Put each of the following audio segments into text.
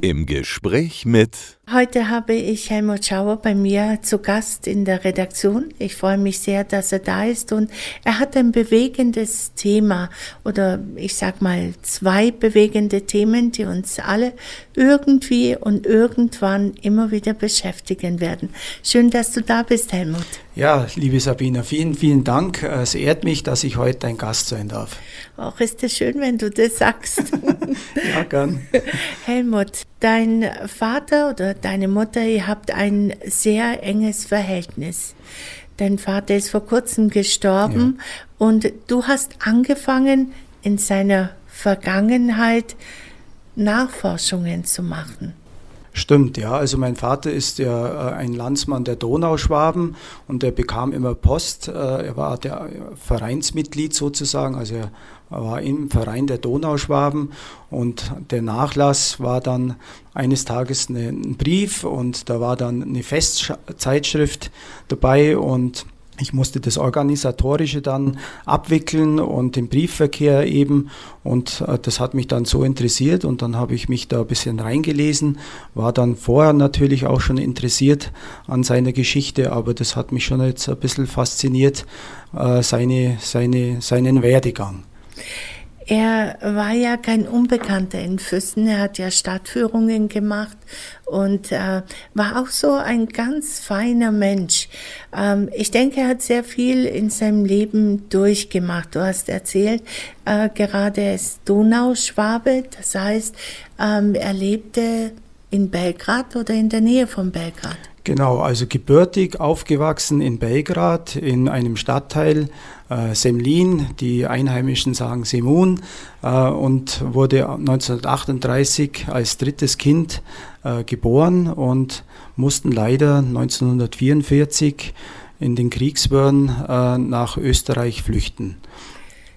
Im Gespräch mit Heute habe ich Helmut Schauer bei mir zu Gast in der Redaktion. Ich freue mich sehr, dass er da ist und er hat ein bewegendes Thema oder ich sag mal zwei bewegende Themen, die uns alle irgendwie und irgendwann immer wieder beschäftigen werden. Schön, dass du da bist, Helmut. Ja, liebe Sabina, vielen, vielen Dank. Es ehrt mich, dass ich heute dein Gast sein darf. Auch ist es schön, wenn du das sagst. ja, gern. Helmut, dein Vater oder deine Mutter, ihr habt ein sehr enges Verhältnis. Dein Vater ist vor kurzem gestorben ja. und du hast angefangen, in seiner Vergangenheit Nachforschungen zu machen. Stimmt, ja. Also mein Vater ist ja äh, ein Landsmann der Donauschwaben und er bekam immer Post. Äh, er war der Vereinsmitglied sozusagen, also er war im Verein der Donauschwaben und der Nachlass war dann eines Tages eine, ein Brief und da war dann eine Festzeitschrift dabei und ich musste das Organisatorische dann abwickeln und den Briefverkehr eben. Und äh, das hat mich dann so interessiert und dann habe ich mich da ein bisschen reingelesen, war dann vorher natürlich auch schon interessiert an seiner Geschichte, aber das hat mich schon jetzt ein bisschen fasziniert, äh, seine, seine, seinen Werdegang. Er war ja kein Unbekannter in Füssen. Er hat ja Stadtführungen gemacht und äh, war auch so ein ganz feiner Mensch. Ähm, ich denke, er hat sehr viel in seinem Leben durchgemacht. Du hast erzählt, äh, gerade er ist Donauschwabe, das heißt, ähm, er lebte in Belgrad oder in der Nähe von Belgrad. Genau, also gebürtig aufgewachsen in Belgrad, in einem Stadtteil äh, Semlin, die Einheimischen sagen Semun, äh, und wurde 1938 als drittes Kind äh, geboren und mussten leider 1944 in den Kriegswirren äh, nach Österreich flüchten.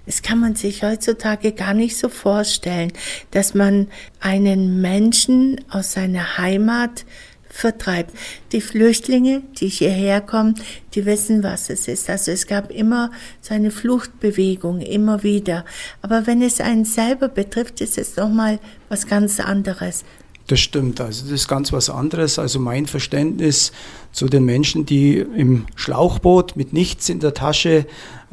Das kann man sich heutzutage gar nicht so vorstellen, dass man einen Menschen aus seiner Heimat vertreibt. Die Flüchtlinge, die hierher kommen, die wissen, was es ist. Also es gab immer so eine Fluchtbewegung, immer wieder. Aber wenn es einen selber betrifft, ist es nochmal was ganz anderes. Das stimmt, also das ist ganz was anderes. Also mein Verständnis zu den Menschen, die im Schlauchboot mit nichts in der Tasche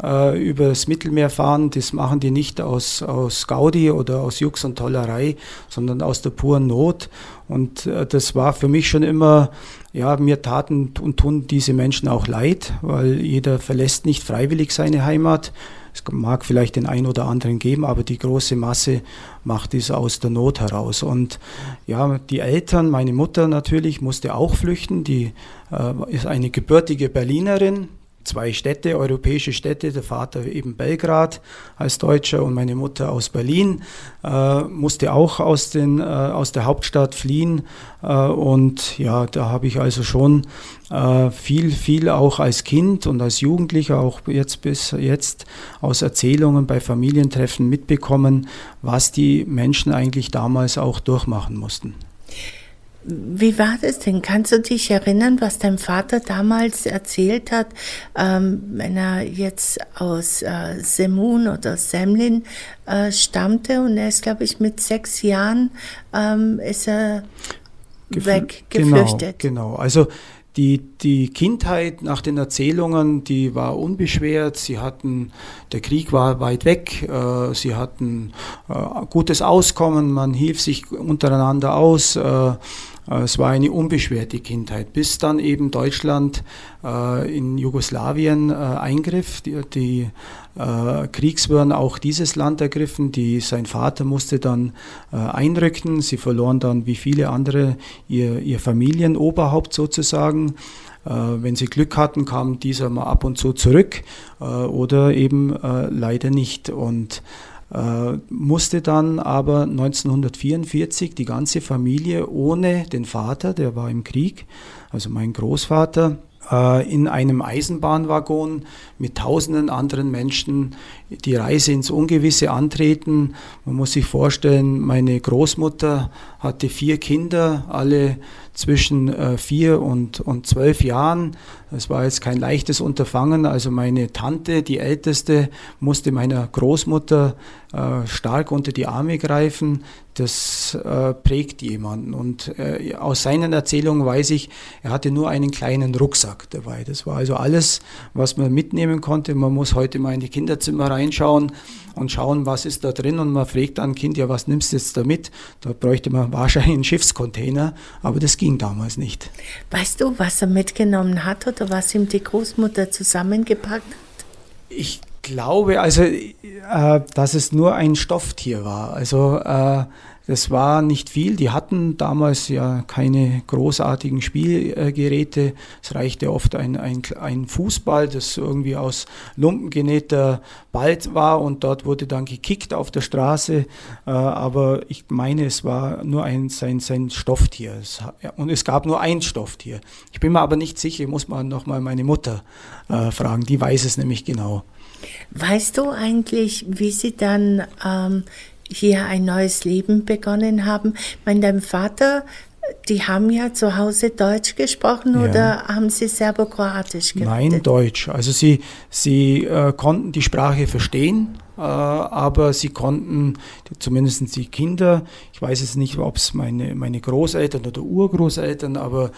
äh, übers Mittelmeer fahren, das machen die nicht aus, aus Gaudi oder aus Jux und Tollerei, sondern aus der puren Not. Und äh, das war für mich schon immer, ja, mir taten und tun diese Menschen auch leid, weil jeder verlässt nicht freiwillig seine Heimat. Es mag vielleicht den einen oder anderen geben, aber die große Masse macht es aus der Not heraus. Und ja, die Eltern, meine Mutter natürlich, musste auch flüchten. Die äh, ist eine gebürtige Berlinerin, zwei Städte, europäische Städte, der Vater eben Belgrad als Deutscher und meine Mutter aus Berlin, äh, musste auch aus, den, äh, aus der Hauptstadt fliehen. Äh, und ja, da habe ich also schon äh, viel, viel auch als Kind und als Jugendlicher, auch jetzt bis jetzt aus Erzählungen bei Familientreffen mitbekommen, was die Menschen eigentlich damals auch durchmachen mussten. Wie war das denn? Kannst du dich erinnern, was dein Vater damals erzählt hat, ähm, wenn er jetzt aus äh, Semun oder Semlin äh, stammte und er ist, glaube ich, mit sechs Jahren ähm, ist er Gefl weg, geflüchtet. Genau, genau. Also die, die Kindheit nach den Erzählungen, die war unbeschwert. Sie hatten, der Krieg war weit weg. Äh, sie hatten äh, gutes Auskommen. Man hielt sich untereinander aus. Äh, es war eine unbeschwerte Kindheit, bis dann eben Deutschland äh, in Jugoslawien äh, eingriff. Die, die äh, Kriegswirren auch dieses Land ergriffen. Die, sein Vater musste dann äh, einrücken. Sie verloren dann wie viele andere ihr, ihr Familienoberhaupt sozusagen. Äh, wenn sie Glück hatten, kam dieser mal ab und zu zurück oder eben leider nicht. Und äh, musste dann aber 1944 die ganze Familie ohne den Vater, der war im Krieg, also mein Großvater, äh, in einem Eisenbahnwaggon mit tausenden anderen Menschen die Reise ins Ungewisse antreten. Man muss sich vorstellen, meine Großmutter hatte vier Kinder, alle zwischen äh, vier und, und zwölf Jahren. Es war jetzt kein leichtes Unterfangen. Also meine Tante, die älteste, musste meiner Großmutter äh, stark unter die Arme greifen. Das äh, prägt jemanden. Und äh, aus seinen Erzählungen weiß ich, er hatte nur einen kleinen Rucksack dabei. Das war also alles, was man mitnehmen konnte. Man muss heute mal in die Kinderzimmer reinschauen und schauen, was ist da drin. Und man fragt dann Kind, ja, was nimmst du jetzt da mit? Da bräuchte man wahrscheinlich einen Schiffscontainer, aber das ging damals nicht. Weißt du, was er mitgenommen hat oder was ihm die Großmutter zusammengepackt hat? Ich glaube, also, äh, dass es nur ein Stofftier war. Also äh, das war nicht viel. Die hatten damals ja keine großartigen Spielgeräte. Es reichte oft ein, ein, ein Fußball, das irgendwie aus Lumpen genähter Ball war und dort wurde dann gekickt auf der Straße. Äh, aber ich meine, es war nur ein, sein, sein Stofftier. Und es gab nur ein Stofftier. Ich bin mir aber nicht sicher, muss man nochmal meine Mutter äh, fragen. Die weiß es nämlich genau. Weißt du eigentlich, wie sie dann ähm, hier ein neues Leben begonnen haben. Ich meine, Vater, die haben ja zu Hause Deutsch gesprochen ja. oder haben sie Serbo-Kroatisch geredet? Nein, Deutsch. Also sie, sie äh, konnten die Sprache verstehen aber sie konnten, zumindest die Kinder, ich weiß jetzt nicht, ob es meine, meine Großeltern oder Urgroßeltern, aber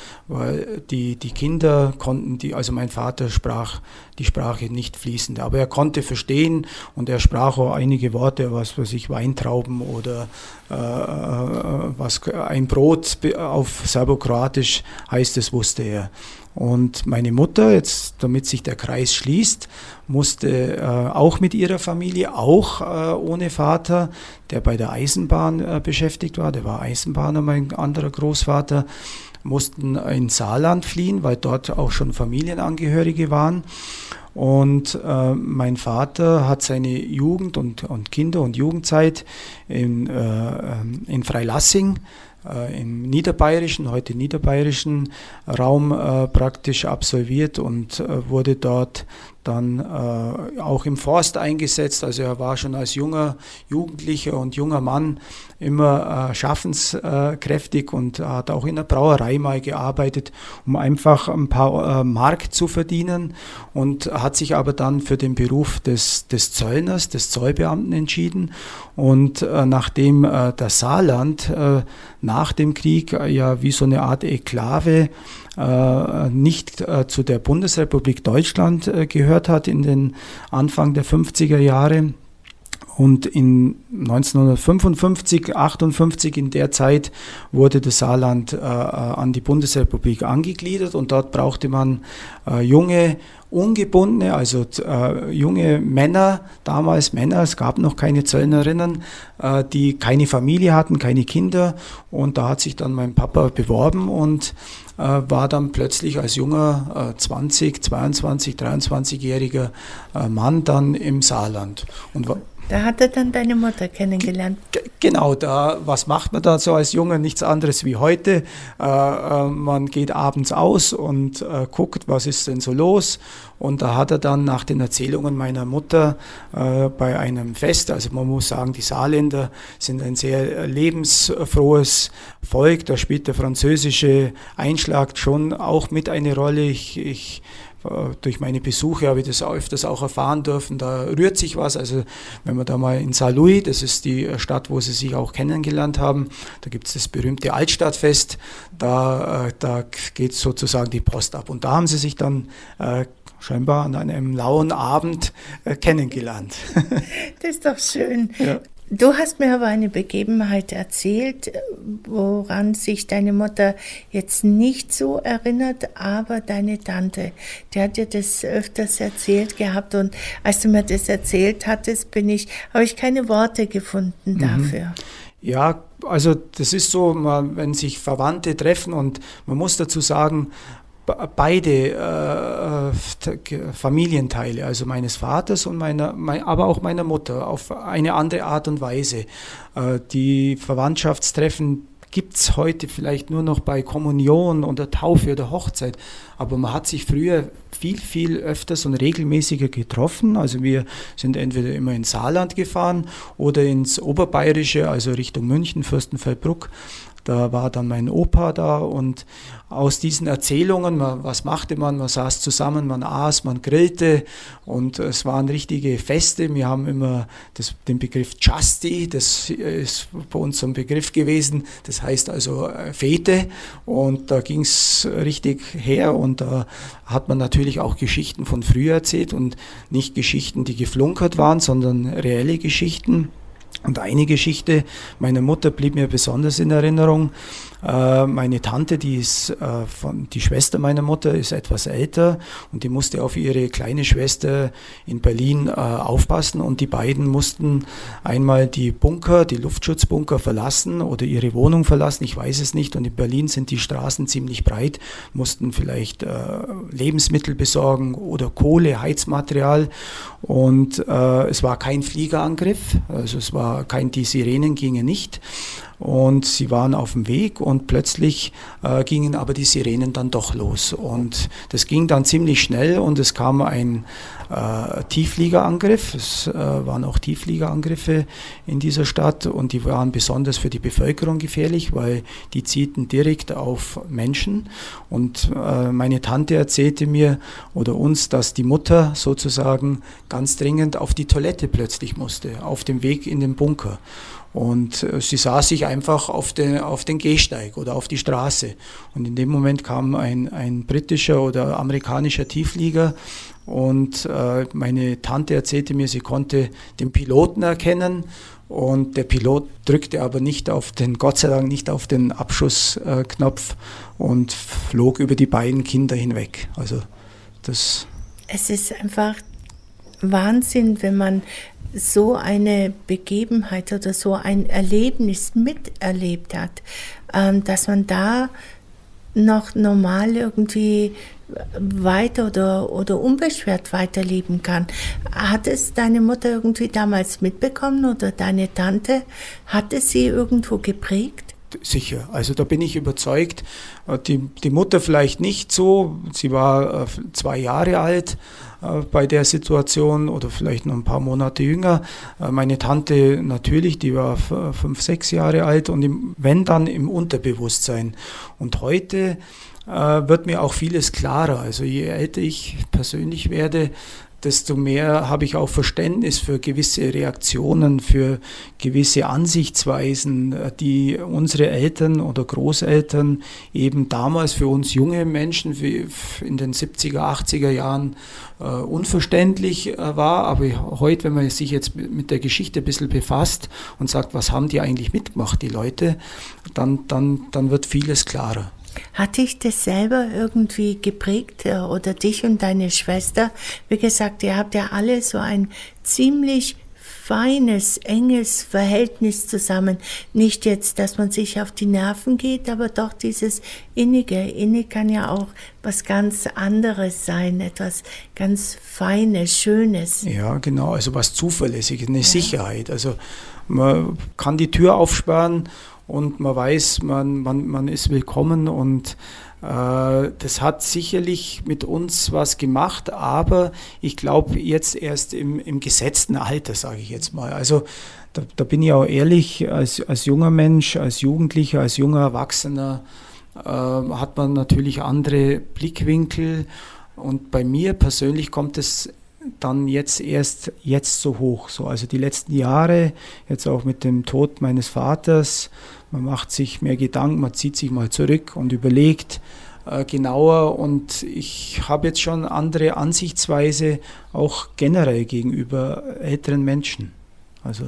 die, die Kinder konnten, die, also mein Vater sprach die Sprache nicht fließend, aber er konnte verstehen und er sprach auch einige Worte, was weiß ich, Weintrauben oder äh, äh was ein Brot auf Serbokroatisch heißt, das wusste er. Und meine Mutter, jetzt damit sich der Kreis schließt, musste äh, auch mit ihrer Familie, auch äh, ohne Vater, der bei der Eisenbahn äh, beschäftigt war, der war Eisenbahner, mein anderer Großvater, mussten ins Saarland fliehen, weil dort auch schon Familienangehörige waren. Und äh, mein Vater hat seine Jugend und, und Kinder- und Jugendzeit in, äh, in Freilassing äh, im niederbayerischen, heute niederbayerischen Raum äh, praktisch absolviert und äh, wurde dort dann äh, auch im Forst eingesetzt. Also er war schon als junger Jugendlicher und junger Mann immer äh, schaffenskräftig und hat auch in der Brauerei mal gearbeitet, um einfach ein paar äh, Mark zu verdienen und hat sich aber dann für den Beruf des, des Zöllners, des Zollbeamten entschieden. Und äh, nachdem äh, das Saarland äh, nach dem Krieg ja wie so eine Art Enklave äh, nicht äh, zu der Bundesrepublik Deutschland äh, gehört hat in den Anfang der 50er Jahre. Und in 1955, 58 in der Zeit wurde das Saarland äh, an die Bundesrepublik angegliedert und dort brauchte man äh, junge ungebundene, also äh, junge Männer, damals Männer, es gab noch keine Zöllnerinnen, äh, die keine Familie hatten, keine Kinder. Und da hat sich dann mein Papa beworben und äh, war dann plötzlich als junger 20, 22, 23-jähriger Mann dann im Saarland. Und da hat er dann deine Mutter kennengelernt. Genau, da, was macht man da so als Junge? Nichts anderes wie heute. Äh, äh, man geht abends aus und äh, guckt, was ist denn so los. Und da hat er dann nach den Erzählungen meiner Mutter äh, bei einem Fest, also man muss sagen, die Saarländer sind ein sehr lebensfrohes Volk, da spielt der französische Einschlag schon auch mit eine Rolle. Ich, ich äh, durch meine Besuche habe ich das öfters auch erfahren dürfen, da rührt sich was. Also wenn man da mal in Saint-Louis, das ist die Stadt, wo sie sich auch kennengelernt haben, da gibt es das berühmte Altstadtfest, da, äh, da geht sozusagen die Post ab. Und da haben sie sich dann äh, scheinbar an einem lauen Abend äh, kennengelernt. das ist doch schön. Ja. Du hast mir aber eine Begebenheit erzählt, woran sich deine Mutter jetzt nicht so erinnert, aber deine Tante, die hat dir das öfters erzählt gehabt und als du mir das erzählt hattest, bin ich, habe ich keine Worte gefunden mhm. dafür. Mhm. Ja, also das ist so, wenn sich Verwandte treffen und man muss dazu sagen, beide äh, Familienteile, also meines Vaters und meiner, mein, aber auch meiner Mutter, auf eine andere Art und Weise. Äh, die Verwandtschaftstreffen gibt es heute vielleicht nur noch bei Kommunion oder Taufe oder Hochzeit. Aber man hat sich früher viel, viel öfters und regelmäßiger getroffen. Also wir sind entweder immer ins Saarland gefahren oder ins Oberbayerische, also Richtung München, Fürstenfeldbruck. Da war dann mein Opa da und aus diesen Erzählungen, man, was machte man? Man saß zusammen, man aß, man grillte und es waren richtige Feste. Wir haben immer das, den Begriff Chasti, das ist bei uns so ein Begriff gewesen, das heißt also äh, Fete und da ging es richtig her und da hat man natürlich auch Geschichten von früher erzählt und nicht Geschichten, die geflunkert waren, sondern reelle Geschichten. Und eine Geschichte meiner Mutter blieb mir besonders in Erinnerung. Äh, meine Tante, die ist äh, von, die Schwester meiner Mutter, ist etwas älter und die musste auf ihre kleine Schwester in Berlin äh, aufpassen und die beiden mussten einmal die Bunker, die Luftschutzbunker verlassen oder ihre Wohnung verlassen, ich weiß es nicht. Und in Berlin sind die Straßen ziemlich breit, mussten vielleicht Lebensmittel besorgen oder Kohle, Heizmaterial und es war kein Fliegerangriff, also es war kein, die Sirenen gingen nicht und sie waren auf dem Weg und plötzlich äh, gingen aber die Sirenen dann doch los. Und das ging dann ziemlich schnell und es kam ein äh, Tieffliegerangriff. Es äh, waren auch Tieffliegerangriffe in dieser Stadt und die waren besonders für die Bevölkerung gefährlich, weil die zielten direkt auf Menschen. Und äh, meine Tante erzählte mir oder uns, dass die Mutter sozusagen ganz dringend auf die Toilette plötzlich musste, auf dem Weg in den Bunker. Und äh, sie sah sich einfach auf den, auf den Gehsteig oder auf die Straße. Und in dem Moment kam ein, ein britischer oder amerikanischer Tieflieger und äh, meine Tante erzählte mir, sie konnte den Piloten erkennen und der Pilot drückte aber nicht auf den, Gott sei Dank nicht auf den Abschussknopf und flog über die beiden Kinder hinweg. Also das. Es ist einfach Wahnsinn, wenn man so eine Begebenheit oder so ein Erlebnis miterlebt hat, ähm, dass man da noch normal irgendwie weiter oder, oder unbeschwert weiterleben kann. Hat es deine Mutter irgendwie damals mitbekommen oder deine Tante? Hat es sie irgendwo geprägt? Sicher, also da bin ich überzeugt. Die, die Mutter vielleicht nicht so, sie war äh, zwei Jahre alt, äh, bei der Situation oder vielleicht noch ein paar Monate jünger. Äh, meine Tante natürlich, die war fünf, sechs Jahre alt und im, wenn dann im Unterbewusstsein. Und heute äh, wird mir auch vieles klarer. Also je älter ich persönlich werde, desto mehr habe ich auch Verständnis für gewisse Reaktionen, für gewisse Ansichtsweisen, die unsere Eltern oder Großeltern eben damals für uns junge Menschen in den 70er, 80er Jahren äh, unverständlich äh, war. Aber heute, wenn man sich jetzt mit der Geschichte ein bisschen befasst und sagt, was haben die eigentlich mitgemacht, die Leute, dann, dann, dann wird vieles klarer. Hat dich das selber irgendwie geprägt äh, oder dich und deine Schwester? Wie gesagt, ihr habt ja alle so ein ziemlich feines, enges Verhältnis zusammen. Nicht jetzt, dass man sich auf die Nerven geht, aber doch dieses Innige. Innig kann ja auch was ganz anderes sein, etwas ganz Feines, Schönes. Ja, genau, also was Zuverlässiges, eine ja. Sicherheit. Also man kann die Tür aufsperren und man weiß, man, man, man ist willkommen und äh, das hat sicherlich mit uns was gemacht, aber ich glaube jetzt erst im, im gesetzten Alter, sage ich jetzt mal. Also da, da, bin ich auch ehrlich, als, als junger Mensch, als Jugendlicher, als junger Erwachsener äh, hat man natürlich andere Blickwinkel und bei mir persönlich kommt es dann jetzt erst jetzt so hoch. So, also die letzten Jahre, jetzt auch mit dem Tod meines Vaters, man macht sich mehr Gedanken, man zieht sich mal zurück und überlegt äh, genauer und ich habe jetzt schon andere Ansichtsweise auch generell gegenüber älteren Menschen. Also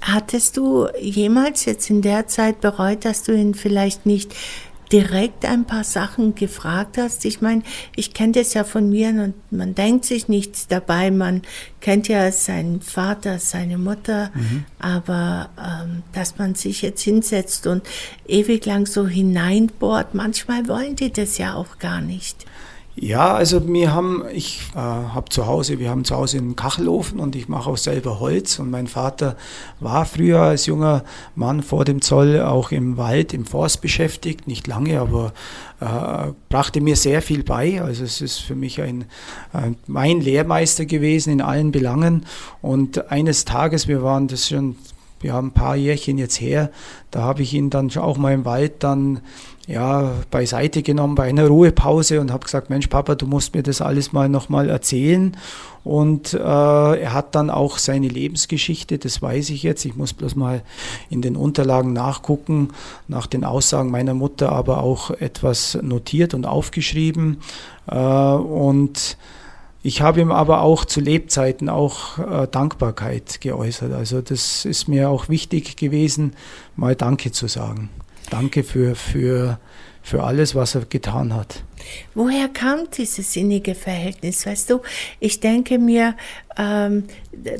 Hattest du jemals jetzt in der Zeit bereut, dass du ihn vielleicht nicht direkt ein paar Sachen gefragt hast. Ich meine, ich kenne das ja von mir und man denkt sich nichts dabei. Man kennt ja seinen Vater, seine Mutter, mhm. aber ähm, dass man sich jetzt hinsetzt und ewig lang so hineinbohrt, manchmal wollen die das ja auch gar nicht. Ja, also wir haben, ich äh, habe zu Hause, wir haben zu Hause einen Kachelofen und ich mache auch selber Holz. Und mein Vater war früher als junger Mann vor dem Zoll auch im Wald, im Forst beschäftigt, nicht lange, aber äh, brachte mir sehr viel bei. Also es ist für mich ein, ein, mein Lehrmeister gewesen in allen Belangen. Und eines Tages, wir waren das schon ja, ein paar Jährchen jetzt her, da habe ich ihn dann auch mal im Wald dann ja, beiseite genommen bei einer Ruhepause und habe gesagt, Mensch Papa, du musst mir das alles mal nochmal erzählen. Und äh, er hat dann auch seine Lebensgeschichte, das weiß ich jetzt. Ich muss bloß mal in den Unterlagen nachgucken, nach den Aussagen meiner Mutter, aber auch etwas notiert und aufgeschrieben. Äh, und ich habe ihm aber auch zu Lebzeiten auch äh, Dankbarkeit geäußert. Also das ist mir auch wichtig gewesen, mal Danke zu sagen. Danke für, für, für alles, was er getan hat. Woher kam dieses innige Verhältnis? Weißt du, ich denke mir, ähm,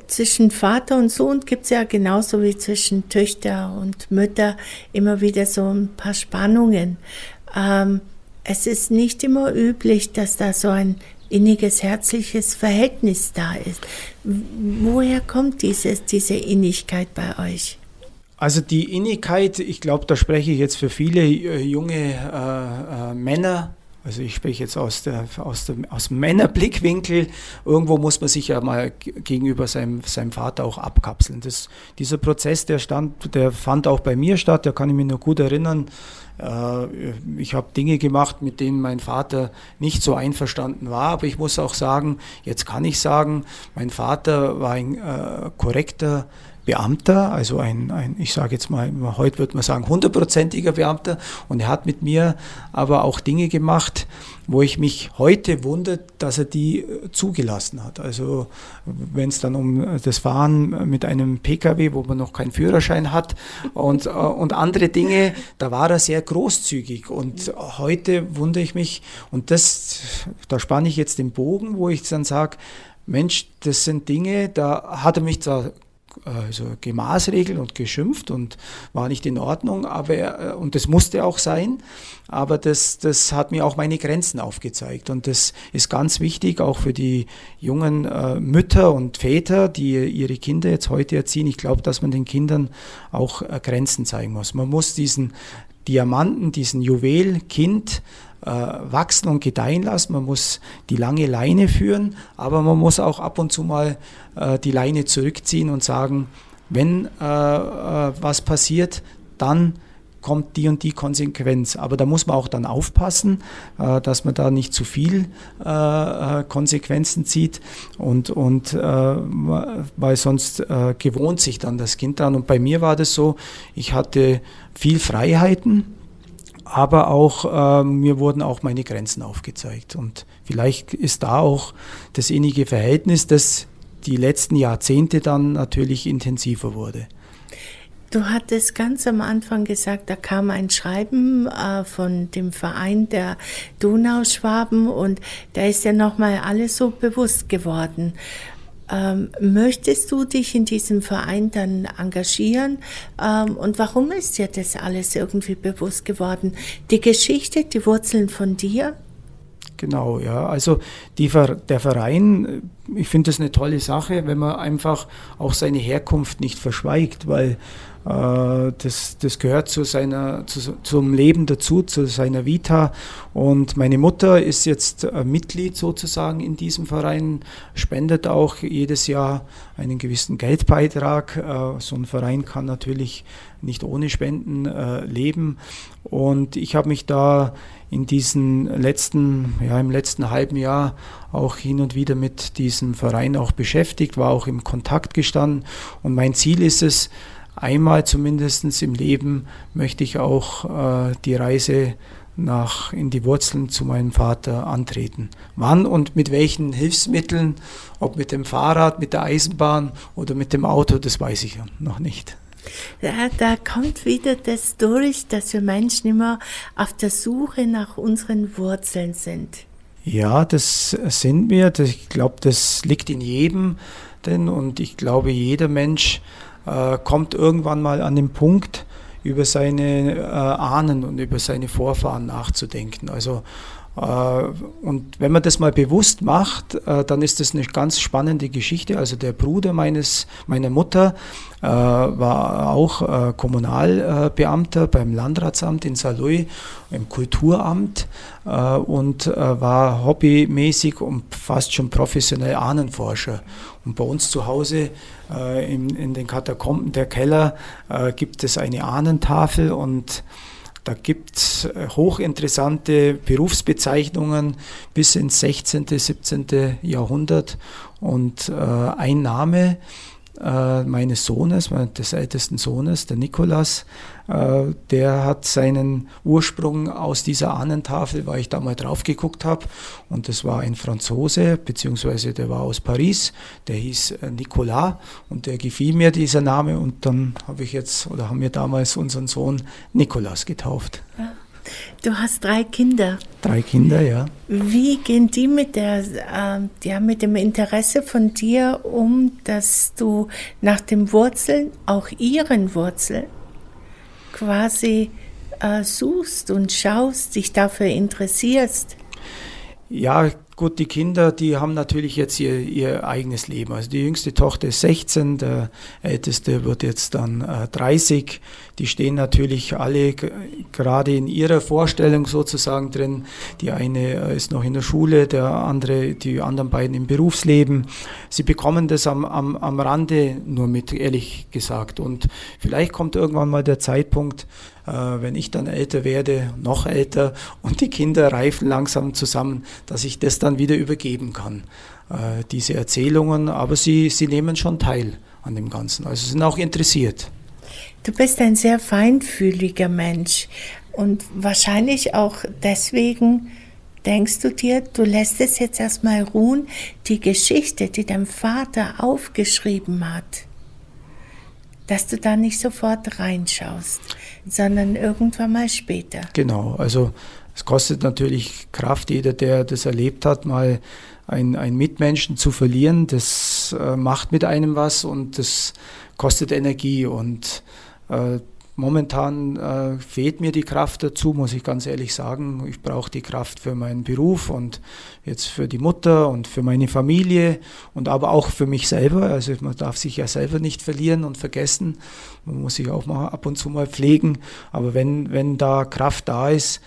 zwischen Vater und Sohn gibt es ja genauso wie zwischen Töchter und Mütter immer wieder so ein paar Spannungen. Ähm, es ist nicht immer üblich, dass da so ein inniges, herzliches Verhältnis da ist. Woher kommt dieses, diese Innigkeit bei euch? Also die Innigkeit, ich glaube, da spreche ich jetzt für viele äh, junge äh, äh, Männer. Also ich spreche jetzt aus, der, aus, dem, aus Männerblickwinkel. Irgendwo muss man sich ja mal gegenüber seinem, seinem Vater auch abkapseln. Das, dieser Prozess, der, stand, der fand auch bei mir statt, da kann ich mich noch gut erinnern. Äh, ich habe Dinge gemacht, mit denen mein Vater nicht so einverstanden war, aber ich muss auch sagen, jetzt kann ich sagen, mein Vater war ein äh, korrekter Beamter, also ein, ein ich sage jetzt mal, heute würde man sagen, hundertprozentiger Beamter. Und er hat mit mir aber auch Dinge gemacht, wo ich mich heute wundere, dass er die äh, zugelassen hat. Also wenn es dann um das Fahren mit einem Pkw, wo man noch keinen Führerschein hat und, äh, und andere Dinge, da war er sehr großzügig. Und heute wundere ich mich, und das, da spanne ich jetzt den Bogen, wo ich dann sage, Mensch, das sind Dinge, da hat er mich zwar also gemaßregelt und geschimpft und war nicht in Ordnung, aber äh, und das musste auch sein, aber das, das hat mir auch meine Grenzen aufgezeigt und das ist ganz wichtig auch für die jungen äh, Mütter und Väter, die ihre Kinder jetzt heute erziehen. Ich glaube, dass man den Kindern auch äh, Grenzen zeigen muss. Man muss diesen Diamanten, diesen Juwel Kind wachsen und gedeihen lassen. Man muss die lange Leine führen, aber man muss auch ab und zu mal äh, die Leine zurückziehen und sagen, wenn äh, äh was passiert, dann kommt die und die Konsequenz. Aber da muss man auch dann aufpassen, äh, dass man da nicht zu viel äh, Konsequenzen zieht und, und weil sonst gewohnt sich dann das Kind dran. Und bei mir war das so, ich hatte viel Freiheiten aber auch äh, mir wurden auch meine Grenzen aufgezeigt. Und vielleicht ist da auch das innige Verhältnis, das die letzten Jahrzehnte dann natürlich intensiver wurde. Du hattest ganz am Anfang gesagt, da kam ein Schreiben äh, von dem Verein der Donauschwaben und da ist ja nochmal alles so bewusst geworden. Ähm, möchtest du dich in diesem Verein dann engagieren? Ähm, und warum ist dir das alles irgendwie bewusst geworden? Die Geschichte, die Wurzeln von dir? Genau, ja. Also die, der Verein, ich finde das eine tolle Sache, wenn man einfach auch seine Herkunft nicht verschweigt, weil äh, das, das gehört zu seiner, zu, zum Leben dazu, zu seiner Vita. Und meine Mutter ist jetzt Mitglied sozusagen in diesem Verein, spendet auch jedes Jahr einen gewissen Geldbeitrag. Äh, so ein Verein kann natürlich nicht ohne Spenden äh, leben. Und ich habe mich da in diesen letzten, ja, im letzten halben Jahr auch hin und wieder mit diesem Verein auch beschäftigt, war auch im Kontakt gestanden. Und mein Ziel ist es, einmal zumindest im Leben möchte ich auch äh, die Reise nach in die Wurzeln zu meinem Vater antreten. Wann und mit welchen Hilfsmitteln, ob mit dem Fahrrad, mit der Eisenbahn oder mit dem Auto, das weiß ich noch nicht. Ja, da kommt wieder das durch, dass wir Menschen immer auf der Suche nach unseren Wurzeln sind. Ja, das sind wir. Ich glaube, das liegt in jedem. Denn, und ich glaube, jeder Mensch äh, kommt irgendwann mal an den Punkt, über seine äh, Ahnen und über seine Vorfahren nachzudenken. Also Und wenn man das mal bewusst macht, dann ist das eine ganz spannende Geschichte. Also der Bruder meines, meiner Mutter war auch Kommunalbeamter beim Landratsamt in Saarlouis, im Kulturamt und war hobbymäßig und fast schon professionell Ahnenforscher. Und bei uns zu Hause äh, in, in, den Katakomben der Keller äh, gibt es eine Ahnentafel und da gibt es äh, hochinteressante Berufsbezeichnungen bis ins 16., 17. Jahrhundert. Und äh, ein Name äh, meines Sohnes, des ältesten Sohnes, der Nikolas, der hat seinen Ursprung aus dieser Ahnentafel, weil ich da mal drauf geguckt habe. Und das war ein Franzose, beziehungsweise der war aus Paris, der hieß äh, Nicolas und der gefiel mir dieser Name. Und dann habe ich jetzt, oder haben wir damals unseren Sohn Nikolas getauft. Ja. Du hast drei Kinder. Drei Kinder, ja. Wie gehen die mit, der, äh, ja, mit dem Interesse von dir um, dass du nach den Wurzeln, auch ihren Wurzeln, quasi äh, suchst und schaust, dich dafür interessierst? Ja, Gut, die Kinder, die haben natürlich jetzt ihr, ihr eigenes Leben. Also die jüngste Tochter ist 16, der älteste wird jetzt dann äh, 30. Die stehen natürlich alle gerade in ihrer Vorstellung sozusagen drin. Die eine äh, ist noch in der Schule, der andere, die anderen beiden im Berufsleben. Sie bekommen das am, am, am Rande nur mit, ehrlich gesagt. Und vielleicht kommt irgendwann mal der Zeitpunkt, wenn ich dann älter werde, noch älter und die Kinder reifen langsam zusammen, dass ich das dann wieder übergeben kann, äh, diese Erzählungen. Aber sie, sie nehmen schon teil an dem Ganzen, also sind auch interessiert. Du bist ein sehr feinfühliger Mensch und wahrscheinlich auch deswegen denkst du dir, du lässt es jetzt erstmal ruhen, die Geschichte, die dein Vater aufgeschrieben hat, dass du da nicht sofort reinschaust, sondern irgendwann mal später. Genau, also es kostet natürlich Kraft, jeder, der das erlebt hat, mal einen Mitmenschen zu verlieren. Das äh, macht mit einem was und das kostet Energie. Und äh, momentan äh, fehlt mir die Kraft dazu, muss ich ganz ehrlich sagen. Ich brauche die Kraft für meinen Beruf und jetzt für die Mutter und für meine Familie und aber auch für mich selber. Also man darf sich ja selber nicht verlieren und vergessen. Man muss sich auch mal ab und zu mal pflegen. Aber wenn, wenn da Kraft da ist,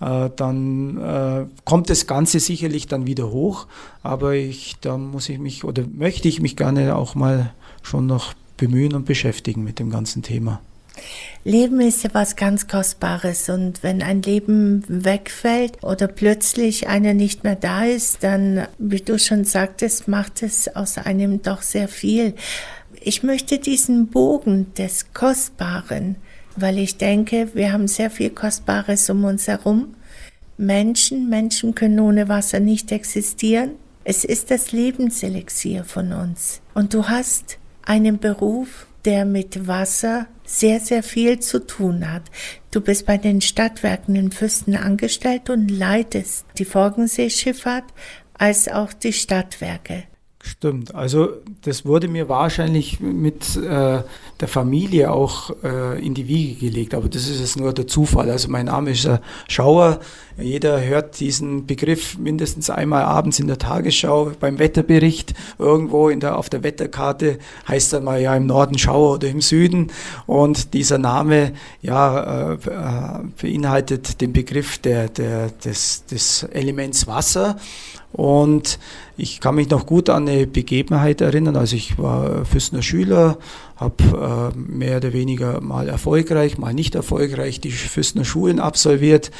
äh, dann äh, kommt das Ganze sicherlich dann wieder hoch. Aber ich, da muss ich mich oder möchte ich mich gerne auch mal schon noch bemühen und beschäftigen mit dem ganzen Thema. Leben ist ja was ganz Kostbares und wenn ein Leben wegfällt oder plötzlich einer nicht mehr da ist, dann, wie du schon sagtest, macht es aus einem doch sehr viel. Ich möchte diesen Bogen des Kostbaren weil ich denke, wir haben sehr viel Kostbares um uns herum. Menschen, Menschen können ohne Wasser nicht existieren. Es ist das Lebenselixier von uns. Und du hast einen Beruf, der mit Wasser sehr, sehr viel zu tun hat. Du bist bei den Stadtwerken in Fürsten angestellt und leitest die Forgenseeschifffahrt als auch die Stadtwerke. Stimmt. Also das wurde mir wahrscheinlich mit äh, der Familie auch äh, in die Wiege gelegt, aber das ist jetzt nur der Zufall. Also mein Name ist äh, Schauer. Jeder hört diesen Begriff mindestens einmal abends in der Tagesschau beim Wetterbericht. Irgendwo in der, auf der Wetterkarte heißt dann mal ja im Norden Schauer oder im Süden. Und dieser Name ja, äh, äh, beinhaltet den Begriff der, der, des, des Elements Wasser. Und ich kann mich noch gut an eine Begebenheit erinnern. Also ich war Füßner Schüler, habe äh, mehr oder weniger mal erfolgreich, mal nicht erfolgreich die Füßner Schulen absolviert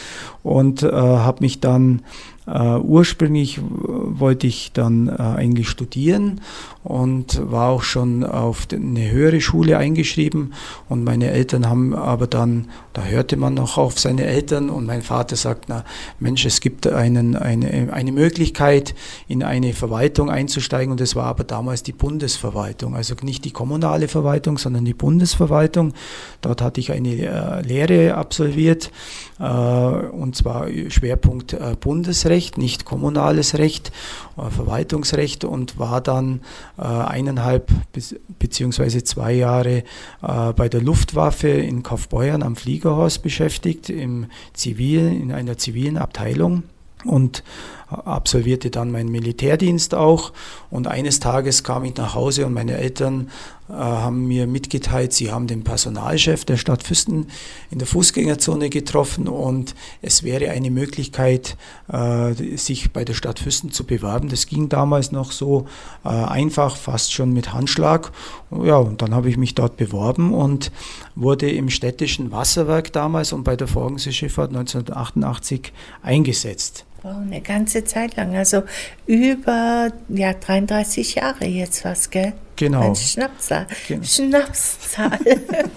und äh, habe mich dann Uh, ursprünglich wollte ich dann eigentlich studieren und war auch schon auf eine höhere Schule eingeschrieben und meine Eltern haben aber dann, da hörte man noch auf seine Eltern und mein Vater sagt, na Mensch, es gibt einen, eine, eine Möglichkeit in eine Verwaltung einzusteigen und das war aber damals die Bundesverwaltung, also nicht die kommunale Verwaltung, sondern die Bundesverwaltung. Dort hatte ich eine äh, Lehre absolviert äh, und zwar Schwerpunkt äh, Bundesrecht, nicht kommunales Recht, äh, Verwaltungsrecht und war dann äh, eineinhalb bis, beziehungsweise zwei Jahre äh, bei der Luftwaffe in Kaufbeuern am Fliegerhorst beschäftigt, im Zivil, in einer zivilen Abteilung. und absolvierte dann meinen Militärdienst auch. Und eines Tages kam ich nach Hause und meine Eltern äh, haben mir mitgeteilt, sie haben den Personalchef der Stadt Füsten in der Fußgängerzone getroffen und es wäre eine Möglichkeit, äh, sich bei der Stadt Füsten zu bewerben. Das ging damals noch so äh, einfach, fast schon mit Handschlag. Ja, und dann habe ich mich dort beworben und wurde im städtischen Wasserwerk damals und bei der Forgenseeschifffahrt 1988 eingesetzt. Wow, eine ganze Zeit lang, also über ja, 33 Jahre jetzt was, gell? Genau. Ein Schnapszahl. Genau. Schnapszahl.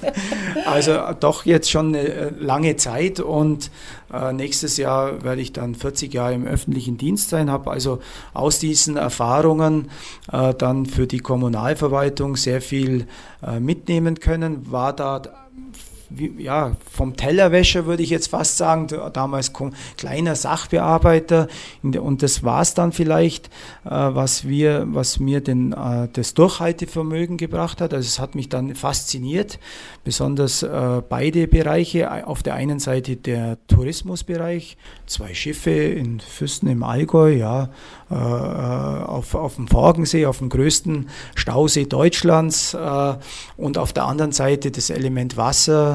also doch jetzt schon eine äh, lange Zeit und äh, nächstes Jahr werde ich dann 40 Jahre im öffentlichen Dienst sein, habe also aus diesen Erfahrungen äh, dann für die Kommunalverwaltung sehr viel äh, mitnehmen können, war da ja, vom Tellerwäscher würde ich jetzt fast sagen, damals kleiner Sachbearbeiter und das war es dann vielleicht, äh, was, wir, was mir den, äh, das Durchhaltevermögen gebracht hat. Also es hat mich dann fasziniert, besonders äh, beide Bereiche. Auf der einen Seite der Tourismusbereich, zwei Schiffe in Füssen im Allgäu, ja, auf, auf dem Forgensee, auf dem größten Stausee Deutschlands und auf der anderen Seite das Element Wasser,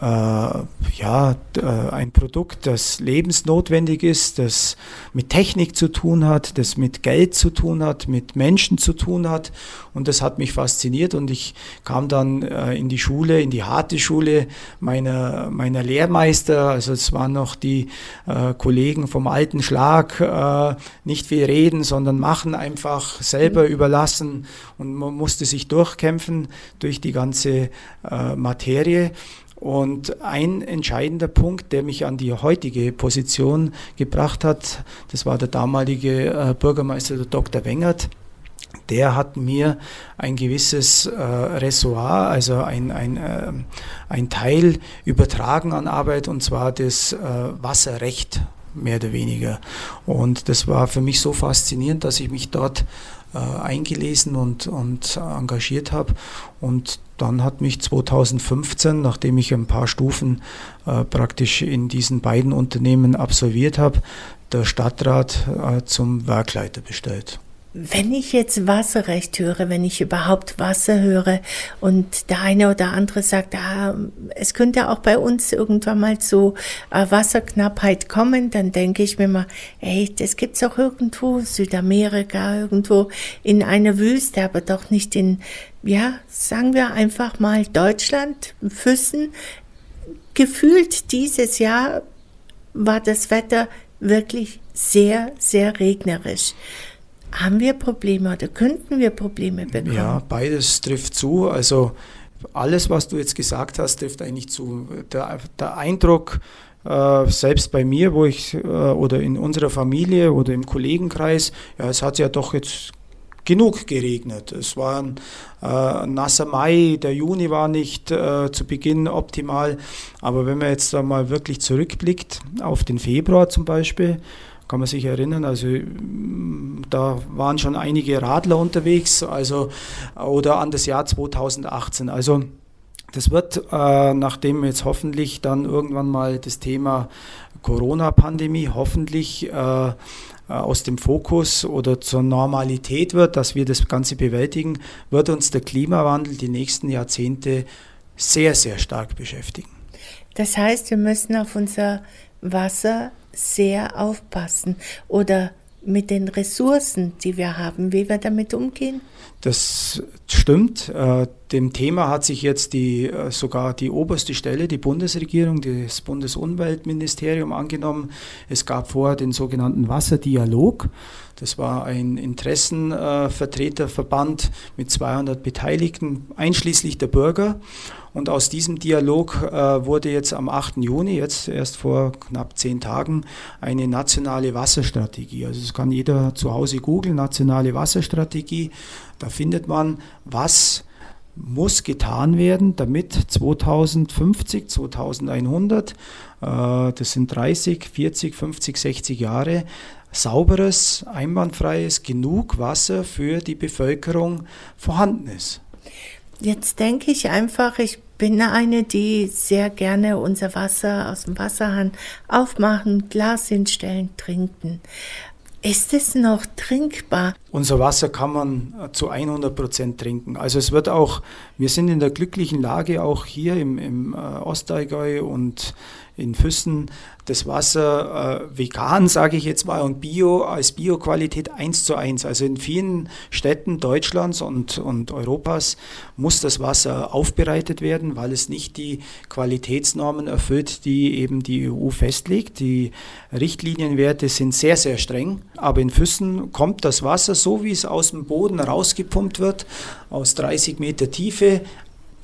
ja, äh, ein Produkt, das lebensnotwendig ist, das mit Technik zu tun hat, das mit Geld zu tun hat, mit Menschen zu tun hat. Und das hat mich fasziniert und ich kam dann äh, in die Schule, in die harte Schule meiner, meiner Lehrmeister. Also es waren noch die äh, Kollegen vom alten Schlag, äh, nicht viel reden, sondern machen, einfach selber überlassen. Und man musste sich durchkämpfen durch die ganze äh, Materie. Und ein entscheidender Punkt, der mich an die heutige Position gebracht hat, das war der damalige äh, Bürgermeister der Dr. Wengert. Der hat mir ein gewisses äh, Ressoir, also ein, ein, äh, ein Teil übertragen an Arbeit, und zwar das äh, Wasserrecht mehr oder weniger. Und das war für mich so faszinierend, dass ich mich dort äh, eingelesen und, und engagiert habe. Und dann hat mich 2015, nachdem ich ein paar Stufen äh, praktisch in diesen beiden Unternehmen absolviert habe, der Stadtrat äh, zum Werkleiter bestellt. Wenn ich jetzt Wasserrecht höre, wenn ich überhaupt Wasser höre und der eine oder andere sagt, ah, es könnte auch bei uns irgendwann mal zu äh, Wasserknappheit kommen, dann denke ich mir mal, ey, das gibt's auch irgendwo, Südamerika, irgendwo in einer Wüste, aber doch nicht in, ja, sagen wir einfach mal Deutschland, Füssen. Gefühlt dieses Jahr war das Wetter wirklich sehr, sehr regnerisch. Haben wir Probleme oder könnten wir Probleme bekommen? Ja, beides trifft zu. Also alles, was du jetzt gesagt hast, trifft eigentlich zu. Der, der Eindruck, äh, selbst bei mir, wo ich äh, oder in unserer Familie oder im Kollegenkreis, ja, es hat ja doch jetzt genug geregnet. Es war ein äh, nasser Mai, der Juni war nicht äh, zu Beginn optimal, aber wenn man jetzt da mal wirklich zurückblickt auf den Februar zum Beispiel, kann man sich erinnern, also mm, da waren schon einige Radler unterwegs, also oder an das Jahr 2018. Also das wird, äh, nachdem jetzt hoffentlich dann irgendwann mal das Thema Corona-Pandemie hoffentlich äh, aus dem Fokus oder zur Normalität wird, dass wir das Ganze bewältigen, wird uns der Klimawandel die nächsten Jahrzehnte sehr, sehr stark beschäftigen. Das heißt, wir müssen auf unser Wasser sehr aufpassen oder mit den Ressourcen, die wir haben, wie wir damit umgehen? Das stimmt. Äh, dem Thema hat sich jetzt die, äh, sogar die oberste Stelle, die Bundesregierung, das Bundesumweltministerium angenommen. Es gab vorher den sogenannten Wasserdialog. Das war ein Interessenvertreterverband mit 200 Beteiligten, einschließlich der Bürger. Und aus diesem Dialog äh, wurde jetzt am 8. Juni, jetzt erst vor knapp zehn Tagen, eine nationale Wasserstrategie. Also das kann jeder zu Hause googeln, nationale Wasserstrategie. Da findet man, was muss getan werden, damit 2050, 2100, äh, das sind 30, 40, 50, 60 Jahre, sauberes, einwandfreies, genug Wasser für die Bevölkerung vorhanden ist. Jetzt denke ich einfach, ich bin eine, die sehr gerne unser Wasser aus dem Wasserhahn aufmachen, Glas hinstellen, trinken. Ist es noch trinkbar? Unser Wasser kann man zu 100 Prozent trinken. Also es wird auch, wir sind in der glücklichen Lage, auch hier im, im äh, Ostallgäu und in Füssen das Wasser äh, vegan, sage ich jetzt mal, und bio als Bioqualität eins zu eins. Also in vielen Städten Deutschlands und, und Europas muss das Wasser aufbereitet werden, weil es nicht die Qualitätsnormen erfüllt, die eben die EU festlegt. Die Richtlinienwerte sind sehr, sehr streng, aber in Füssen kommt das Wasser so, wie es aus dem Boden rausgepumpt wird, aus 30 Meter Tiefe,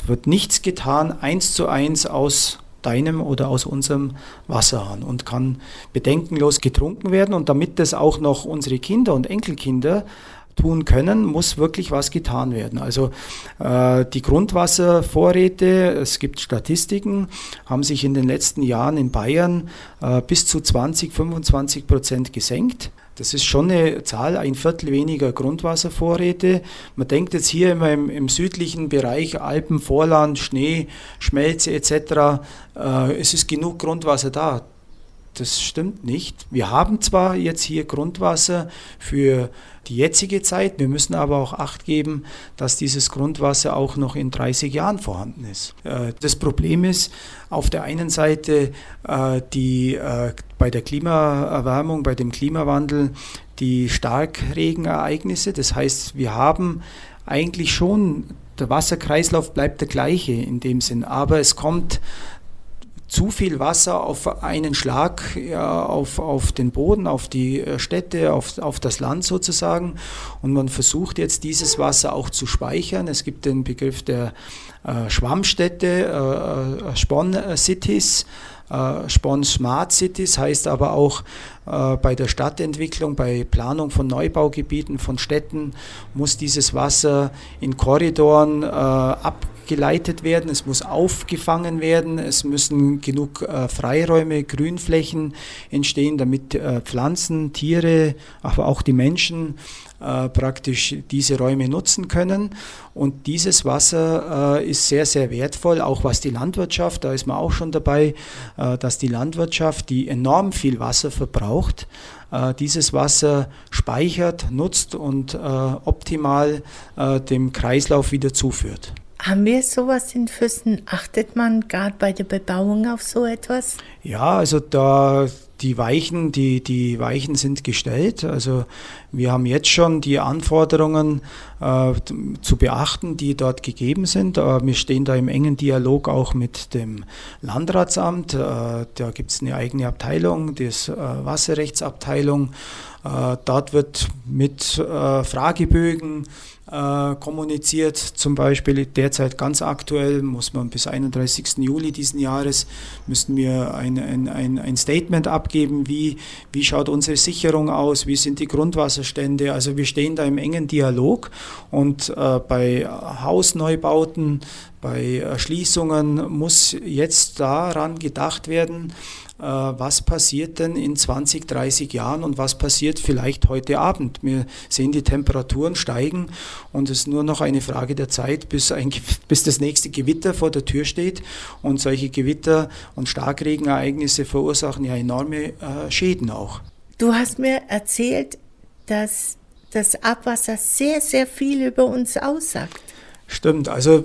wird nichts getan, eins zu eins aus deinem oder aus unserem Wasserhahn und kann bedenkenlos getrunken werden. Und damit das auch noch unsere Kinder und Enkelkinder tun können, muss wirklich was getan werden. Also äh, die Grundwasservorräte, es gibt Statistiken, haben sich in den letzten Jahren in Bayern äh, bis zu 20, 25 Prozent gesenkt. Das ist schon eine Zahl, ein Viertel weniger Grundwasservorräte. Man denkt jetzt hier immer im, im südlichen Bereich, Alpen, Vorland, Schnee, Schmelze etc., äh, es ist genug Grundwasser da. Das stimmt nicht. Wir haben zwar jetzt hier Grundwasser für die jetzige Zeit, wir müssen aber auch Acht geben, dass dieses Grundwasser auch noch in 30 Jahren vorhanden ist. Äh, das Problem ist auf der einen Seite äh, die äh, bei der Klimaerwärmung, bei dem Klimawandel die Starkregenereignisse. Das heißt, wir haben eigentlich schon der Wasserkreislauf bleibt der gleiche in dem Sinn, aber es kommt zu viel Wasser auf einen Schlag ja, auf, auf den Boden, auf die äh, Städte, auf, auf das Land sozusagen. Und man versucht jetzt dieses Wasser auch zu speichern. Es gibt den Begriff der äh, Schwammstädte, äh, äh Spon Cities. Äh, Spon Smart Cities heißt aber auch äh, bei der Stadtentwicklung, bei Planung von Neubaugebieten, von Städten muss dieses Wasser in Korridoren äh, ab geleitet werden, es muss aufgefangen werden, es müssen genug äh, Freiräume, Grünflächen entstehen, damit äh, Pflanzen, Tiere, aber auch die Menschen äh, praktisch diese Räume nutzen können. Und dieses Wasser ist sehr, sehr wertvoll, auch was die Landwirtschaft, da ist man auch schon dabei, dass die Landwirtschaft, die enorm viel Wasser verbraucht, äh, dieses Wasser speichert, nutzt und optimal dem Kreislauf wieder zuführt. Haben wir sowas in Füssen? Achtet man gerade bei der Bebauung auf so etwas? Ja, also da die Weichen, die, die Weichen sind gestellt. Also wir haben jetzt schon die Anforderungen äh, zu beachten, die dort gegeben sind. Äh, wir stehen da im engen Dialog auch mit dem Landratsamt. Äh, da gibt es eine eigene Abteilung, die ist äh, Wasserrechtsabteilung. Äh, dort wird mit äh, Fragebögen äh, kommuniziert. Zum Beispiel derzeit ganz aktuell muss man bis 31. Juli diesen Jahres müssen wir ein, ein, ein, Statement abgeben, wie, wie schaut unsere Sicherung aus, wie sind die Grundwasserstände. Also wir stehen da im engen Dialog und äh, bei Hausneubauten, bei Erschließungen muss jetzt daran gedacht werden, äh, was passiert denn in 20, 30 Jahren und was passiert vielleicht heute Abend. Wir sehen, die Temperaturen steigen und es ist nur noch eine Frage der Zeit, bis, ein, bis das nächste Gewitter vor der Tür steht. Und solche Gewitter und Starkregenereignisse verursachen ja enorme äh, Schäden auch. Du hast mir erzählt, dass das Abwasser sehr, sehr viel über uns aussagt. Stimmt, also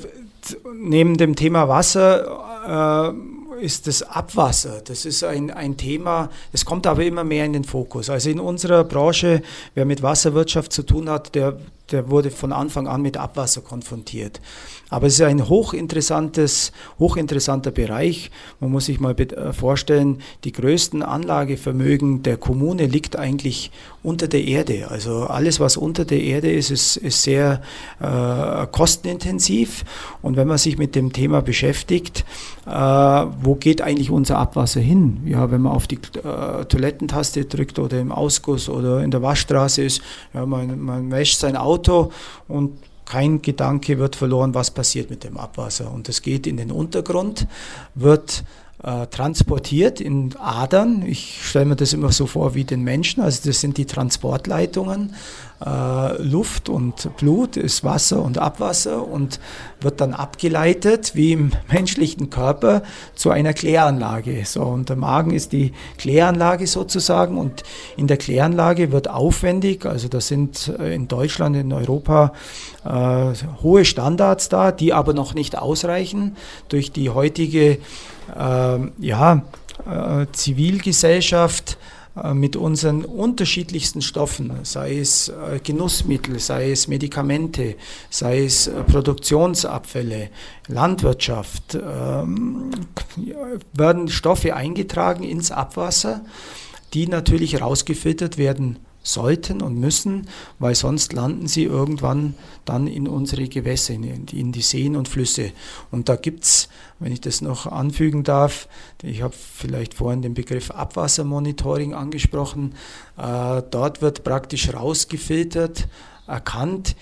neben dem Thema Wasser äh, ist das Abwasser. Das ist ein, ein Thema, es kommt aber immer mehr in den Fokus. Also in unserer Branche, wer mit Wasserwirtschaft zu tun hat, der, der wurde von Anfang an mit Abwasser konfrontiert. Aber es ist ein hochinteressantes, hochinteressanter Bereich. Man muss sich mal äh, vorstellen, die größten Anlagevermögen der Kommune liegt eigentlich unter der Erde. Also alles, was unter der Erde ist, ist, ist sehr äh, kostenintensiv. Und wenn man sich mit dem Thema beschäftigt, äh, wo geht eigentlich unser Abwasser hin? Ja, wenn man auf die äh, Toilettentaste drückt oder im Ausguss oder in der Waschstraße ist, ja, man, man wäscht sein Auto und kein Gedanke wird verloren, was passiert mit dem Abwasser. Und es geht in den Untergrund, wird äh, transportiert in Adern. Ich stelle mir das immer so vor wie den Menschen. Also das sind die Transportleitungen. äh, Luft und Blut, ist Wasser und Abwasser und wird dann abgeleitet, wie im menschlichen Körper, zu einer Kläranlage. So, und der Magen ist die Kläranlage sozusagen und in der Kläranlage wird aufwendig, also das sind äh, in Deutschland, in Europa äh, hohe Standards da, die aber noch nicht ausreichen durch die heutige ja, äh, Zivilgesellschaft äh, mit unseren unterschiedlichsten Stoffen, sei es äh, Genussmittel, sei es Medikamente, sei es Produktionsabfälle, Landwirtschaft, ähm, werden Stoffe eingetragen ins Abwasser, die natürlich rausgefiltert werden sollten und müssen, weil sonst landen sie irgendwann dann in unsere Gewässer, in die, Seen und Flüsse. Und da gibt es, wenn ich das noch anfügen darf, ich habe vielleicht vorhin den Begriff Abwassermonitoring angesprochen, äh, dort wird praktisch rausgefiltert, erkannt,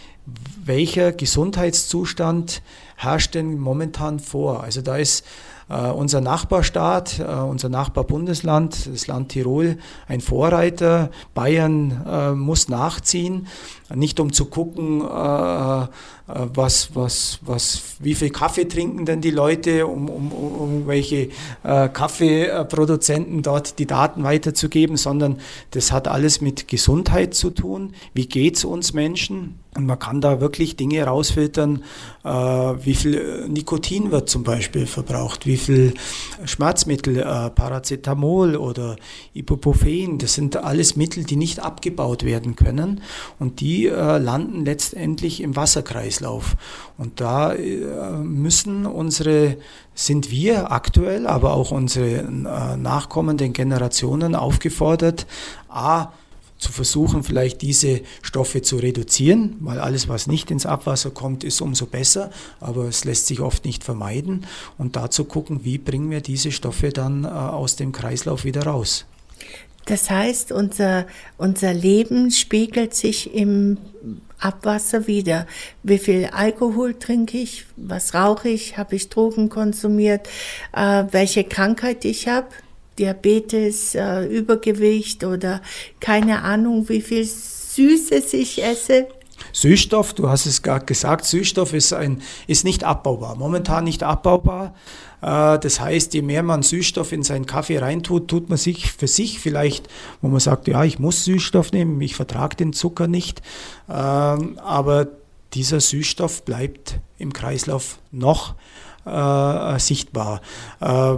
welcher Gesundheitszustand herrscht denn momentan vor. Also da ist Uh, unser Nachbarstaat, uh, unser Nachbarbundesland, das Land Tirol, ein Vorreiter. Bayern uh, muss nachziehen, nicht um zu gucken, was, was, was, wie viel Kaffee trinken denn die Leute, um, um, um welche Kaffeeproduzenten dort die Daten weiterzugeben, sondern das hat alles mit Gesundheit zu tun. Wie geht es uns Menschen? Und man kann da wirklich Dinge rausfiltern, äh, wie viel Nikotin wird zum Beispiel verbraucht, wie viel Schmerzmittel, äh, Paracetamol oder Ibuprofen, das sind alles Mittel, die nicht abgebaut werden können und die äh, landen letztendlich im Wasserkreislauf. Und da äh, müssen unsere, sind wir aktuell, aber auch unsere äh, nachkommenden Generationen aufgefordert, a, zu versuchen, vielleicht diese Stoffe zu reduzieren, weil alles, was nicht ins Abwasser kommt, ist umso besser, aber es lässt sich oft nicht vermeiden. Und dazu gucken, wie bringen wir diese Stoffe dann äh, aus dem Kreislauf wieder raus. Das heißt, unser, unser Leben spiegelt sich im Abwasser wieder. Wie viel Alkohol trinke ich? Was rauche ich? Habe ich Drogen konsumiert? Äh, welche Krankheit ich habe? Diabetes, äh, Übergewicht oder keine Ahnung, wie viel Süßes ich esse. Süßstoff, du hast es gerade gesagt, Süßstoff ist, ein, ist nicht abbaubar, momentan nicht abbaubar. Äh, das heißt, je mehr man Süßstoff in seinen Kaffee reintut, tut man sich für sich vielleicht, wo man sagt, ja, ich muss Süßstoff nehmen, ich vertrage den Zucker nicht. Ähm, aber dieser Süßstoff bleibt im Kreislauf noch äh, sichtbar. Äh,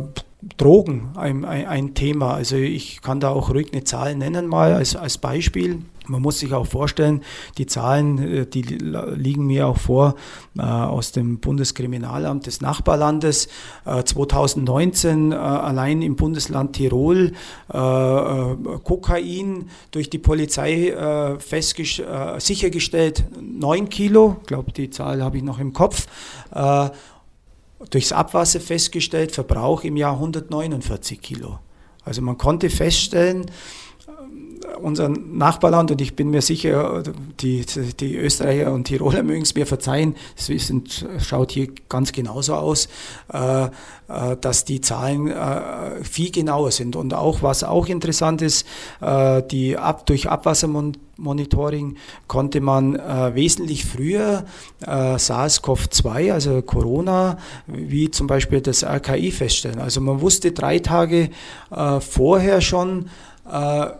Drogen ein, ein, Thema. Also ich kann da auch ruhig eine Zahl nennen mal als, als Beispiel. Man muss sich auch vorstellen, die Zahlen, äh, die liegen mir auch vor äh, aus dem Bundeskriminalamt des Nachbarlandes. Äh, 2019 äh, allein im Bundesland Tirol Kokain durch die Polizei sichergestellt 9 Kilo, ich glaube die Zahl habe ich noch im Kopf durchs Abwasser festgestellt, Verbrauch im Jahr 149 Kilo. Also man konnte feststellen, unser Nachbarland, und ich bin mir sicher, die, die Österreicher und Tiroler mögen es mir verzeihen, es sind, schaut hier ganz genauso aus, äh, äh, dass die Zahlen äh, viel genauer sind. Und auch, was auch interessant ist, äh, die ab, durch Abwassermonitoring konnte man äh, wesentlich früher äh, SARS-CoV-2, also Corona, wie zum Beispiel das RKI feststellen. Also man wusste drei Tage vorher schon,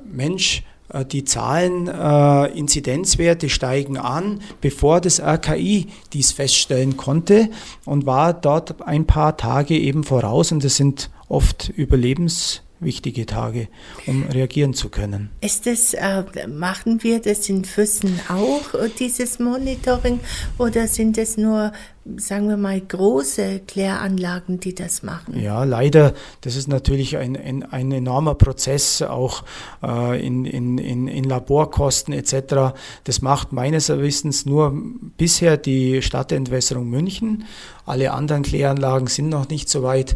Mensch, äh, die Zahlen, äh, Inzidenzwerte steigen an, bevor das RKI dies feststellen konnte und war dort ein paar Tage eben voraus und das sind oft Überlebens wichtige Tage, um reagieren zu können. Ist das, äh, machen wir das in Füssen auch, äh, dieses Monitoring, oder sind es nur, sagen wir mal, große Kläranlagen, die das machen? Ja, leider, das ist natürlich ein, ein, ein enormer Prozess, auch äh, in, in, in, in Laborkosten etc. Das macht meines Wissens nur bisher die Stadtentwässerung München. Alle anderen Kläranlagen sind noch nicht so weit.